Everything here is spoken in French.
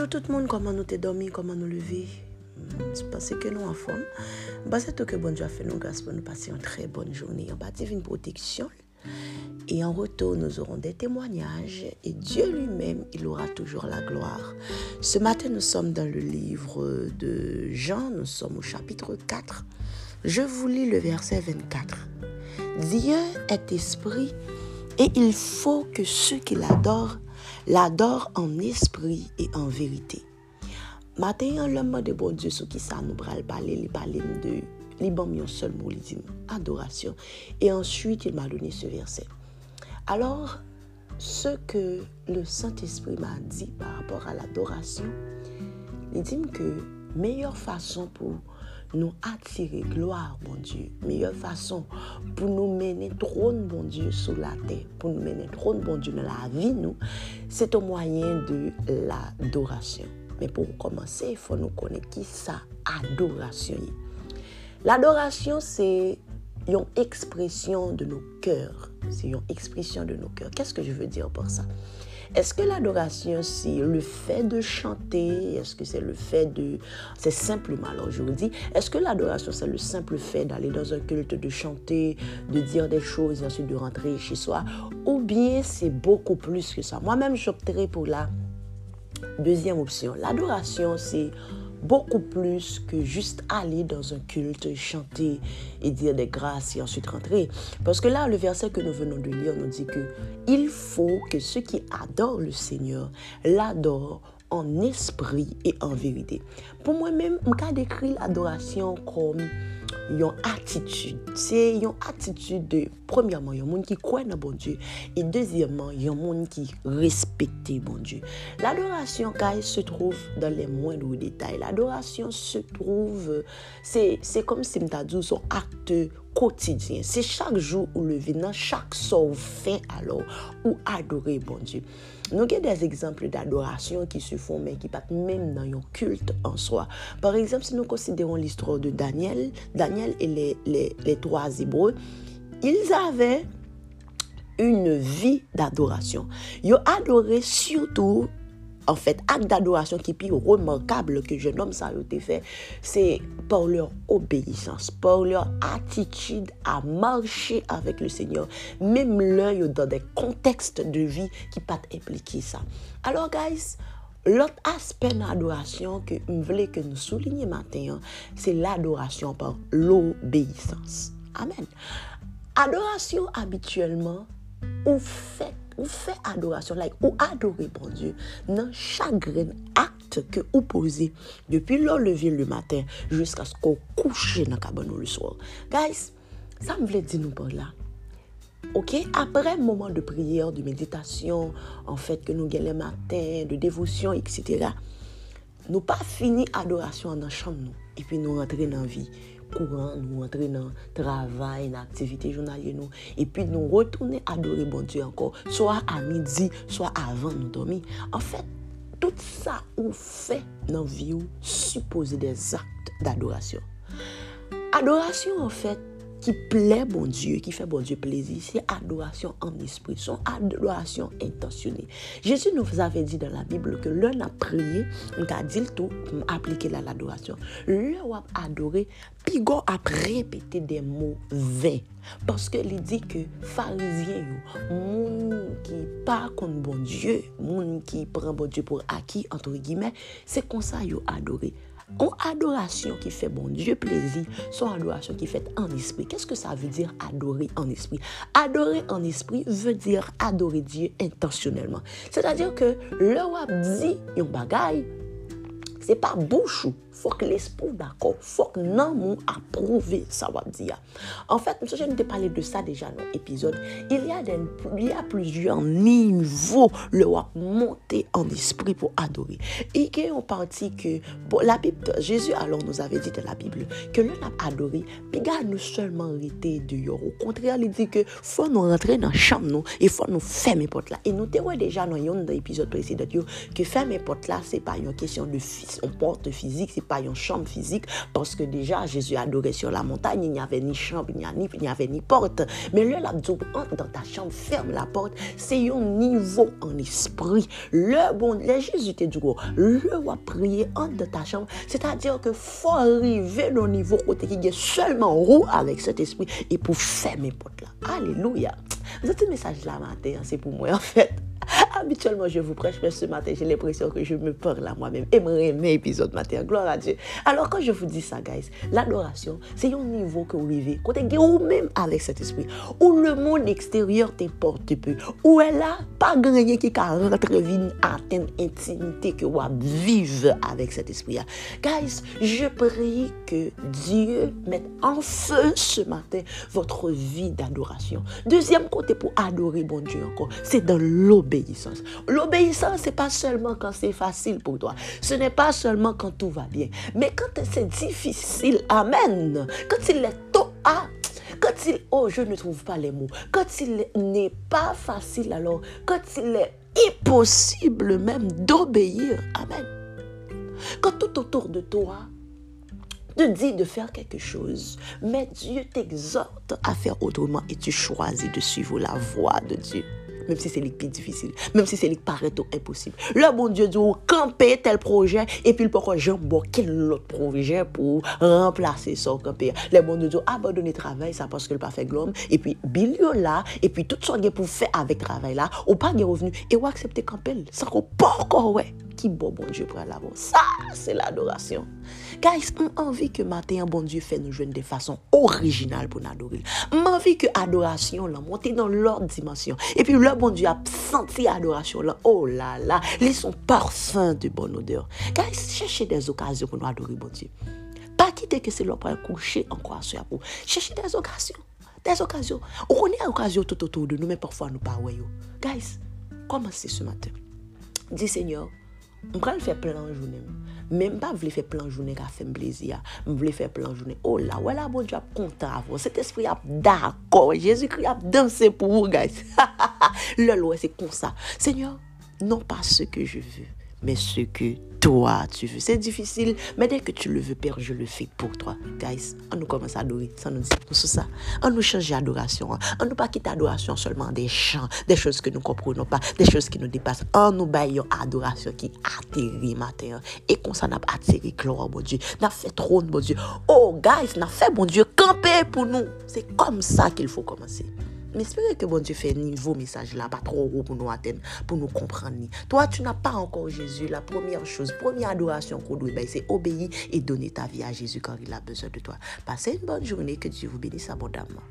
Bonjour tout le monde, comment nous t'es dormi, comment nous lever? Je pense que nous en forme. C'est tout que bon Dieu a fait nous grâce pour nous passer une très bonne journée. On va une protection. Et en retour, nous aurons des témoignages et Dieu lui-même, il aura toujours la gloire. Ce matin, nous sommes dans le livre de Jean, nous sommes au chapitre 4. Je vous lis le verset 24. Dieu est esprit et il faut que ceux qui l'adorent l'adorent en esprit et en vérité. Matin, l'homme de bon Dieu, ce qui ça nous parle, il parle de il un seul mot, dit adoration. Et ensuite, il m'a donné ce verset. Alors, ce que le Saint-Esprit m'a dit par rapport à l'adoration, il dit que meilleure façon pour nous attirer gloire, bon Dieu, meilleure façon pour nous mener trône, bon Dieu, sur la terre, pour nous mener trône, bon Dieu, dans la vie, nous, c'est au moyen de l'adoration. Mais pour commencer, il faut nous connaître qui ça, adoration. L'adoration, c'est une expression de nos cœurs. C'est une expression de nos cœurs. Qu'est-ce que je veux dire par ça? Est-ce que l'adoration, c'est le fait de chanter? Est-ce que c'est le fait de... C'est simplement, alors je vous dis, est-ce que l'adoration, c'est le simple fait d'aller dans un culte, de chanter, de dire des choses et ensuite de rentrer chez soi? Ou bien c'est beaucoup plus que ça? Moi-même, j'opterai pour la deuxième option. L'adoration, c'est beaucoup plus que juste aller dans un culte, chanter et dire des grâces et ensuite rentrer. Parce que là, le verset que nous venons de lire nous dit que il faut que ceux qui adorent le Seigneur l'adorent en esprit et en vérité. Pour moi-même, je décrit l'adoration comme yon attitude. C'est une attitude de, premièrement, yon monde qui croit dans bon Dieu. Et deuxièmement, yon monde qui respecte bon Dieu. L'adoration, se trouve dans les moindres détails. L'adoration se trouve, c'est comme si m'ta dit son acte quotidien. C'est chaque jour ou le venant, chaque soir fait alors, ou adorer bon Dieu. Nous avons des exemples d'adoration qui se font, mais qui partent même dans un culte en soi. Par exemple, si nous considérons l'histoire de Daniel, Daniel et les, les, les trois Hébreux, ils avaient une vie d'adoration. Ils adoraient surtout en fait, acte d'adoration qui est plus remarquable que jeune homme ça a fait, c'est par leur obéissance, par leur attitude à marcher avec le Seigneur, même là, dans des contextes de vie qui pas impliquer ça. Alors, guys, L'autre aspect d'adoration que je voulais que nous soulignions maintenant, c'est l'adoration par l'obéissance. Amen. Adoration habituellement, on fait ou fè adorasyon like ou adorè bon Diyo nan chagren akte ke ou pose depi lor levye le maten jiska sko kouche nan kaban ou le sor. Guys, sa m vle di nou por la. Ok, apre mouman de priyer, de meditasyon, an fèt ke nou gen le maten, de devosyon, etc., nou pa fini adorasyon nan chanm nou, epi nou rentre nan vi. kouran, nou rentre nan travay, nan aktivite jounalye nou, epi nou retourne adore bon Diyo ankor, soa a midi, soa avan nou domi. En fèt, fait, tout sa ou fè nan vi ou suppose des akt d'adorasyon. Adorasyon en fèt, fait, qui plaît bon Dieu, qui fait bon Dieu plaisir, c'est adoration en esprit, son adoration intentionnelle. Jésus nous avait dit dans la Bible que l'un a prié, on a dit le tout, appliquer l'adoration. L'un a adoré, puis a répété des mots vains. Parce que il dit que pharisiens, moun qui pas contre bon Dieu, moun qui prend bon Dieu pour acquis, entre guillemets, c'est comme ça yo adoré. Une adoration qui fait bon Dieu plaisir, son adoration qui fait en esprit. Qu'est-ce que ça veut dire adorer en esprit? Adorer en esprit veut dire adorer Dieu intentionnellement. C'est-à-dire que le wap dit yon bagay, c'est pas bouche fok l'espou d'akor, fok nan moun aprouve sa wap diya. En fèt, msè jen nou te pale de sa deja nan epizod, il y a, a plusieurs nivou le wap monte an espri pou adori. E gen yon parti ke, bon, la Bib, Jésus alon nou ave dit la Bib, ke lè nan adori, pi ga nou selman rite de yor. Ou kontrè, li di ke fò nou rentre nan chanm nou, e fò nou fèmè pot la. E nou te wè deja nan yon nan epizod presidot yo, ke fèmè pot la, se pa yon kesyon de fis, on porte fizik, se pas une chambre physique, parce que déjà, Jésus adorait sur la montagne, il n'y avait ni chambre, il n'y avait ni, porte. Mais là, la entre dans ta chambre, ferme la porte, c'est un niveau en esprit. Le bon, le Jésus te dit, le va prier entre dans ta chambre, c'est-à-dire que faut arriver au niveau côté qui est seulement roux avec cet esprit et pour fermer porte là. Alléluia. Vous un message là matin, hein, c'est pour moi en fait. Habituellement, je vous prêche, mais ce matin, j'ai l'impression que je me parle à moi-même. Et me remets épisode matin. Gloire à Dieu. Alors, quand je vous dis ça, guys, l'adoration, c'est un niveau que vous vivez. Quand vous même avec cet esprit, où le monde extérieur t'importe peu, où elle a pas gagné qui a rentré atteindre intimité que vous vivre avec cet esprit. Guys, je prie que Dieu mette en feu ce matin votre vie d'adoration. Deuxième côté pour adorer bon Dieu encore, c'est dans l'obéissance. L'obéissance, c'est pas seulement quand c'est facile pour toi. Ce n'est pas seulement quand tout va bien. Mais quand c'est difficile, amen. Quand il est tôt, ah, quand il, oh, je ne trouve pas les mots. Quand il n'est pas facile, alors, quand il est impossible même d'obéir, amen. Quand tout autour de toi te dit de faire quelque chose, mais Dieu t'exhorte à faire autrement et tu choisis de suivre la voie de Dieu même si c'est plus difficile, même si c'est le paraît impossible. Le bon Dieu dit, camper tel projet, et puis le pourquoi j'embarque quel autre projet pour remplacer ça camper. Le bon Dieu dit, abandonner travail, ça parce que le pas fait glom, et puis billion là, et puis tout ce qu'il pour faire avec travail là, ou pas de revenu, et ou accepter camper, sans qu'on pas encore, ouais qui bon bon Dieu pour l'avant. Ça, c'est l'adoration. Guys, on envie que matin, bon Dieu fait nous jouer de façon originale pour nous adorer. On envie que adoration là monte dans l'autre dimension. Et puis le bon Dieu a senti adoration là. Oh là là, ils sont parfums de bonne odeur. Guys, cherchez des occasions pour nous adorer bon Dieu. Pas quitter que c'est l'heure pour coucher en quoi sur vous. Cherchez des occasions. Des occasions. On connaît des occasions tout autour de nous, mais parfois nous pas Guys, commencez ce matin. Dis Seigneur, Mwen pral fè plan jounen. Mwen pa vle fè plan jounen ka fèm blezi ya. Mwen vle fè plan jounen. O la, wè la bon di ap konta avon. Set espri ap d'akor. Jésus kri ap danse pou ou, guys. Le loi, se kon sa. Seigneur, non pa se ke je vè. mais ce que toi tu veux. C'est difficile, mais dès que tu le veux, Père, je le fais pour toi. Guys, on nous commence à adorer. Ça nous tout ça. On nous change d'adoration. On nous pas quitte adoration seulement des chants, des choses que nous comprenons pas, des choses qui nous dépassent. On nous baillons adoration qui atterrit matin. Et qu'on s'en a atterri, gloire, bon Dieu. N'a fait trône, bon Dieu. Oh, guys, n'a fait, bon Dieu, camper pour nous. C'est comme ça qu'il faut commencer. Mais espérez que bon Dieu fait niveau message là, pas trop haut pour nous atteindre, pour nous comprendre. Toi, tu n'as pas encore Jésus. La première chose, première adoration qu'on doit, ben, c'est obéir et donner ta vie à Jésus quand il a besoin de toi. Passez une bonne journée, que Dieu vous bénisse abondamment.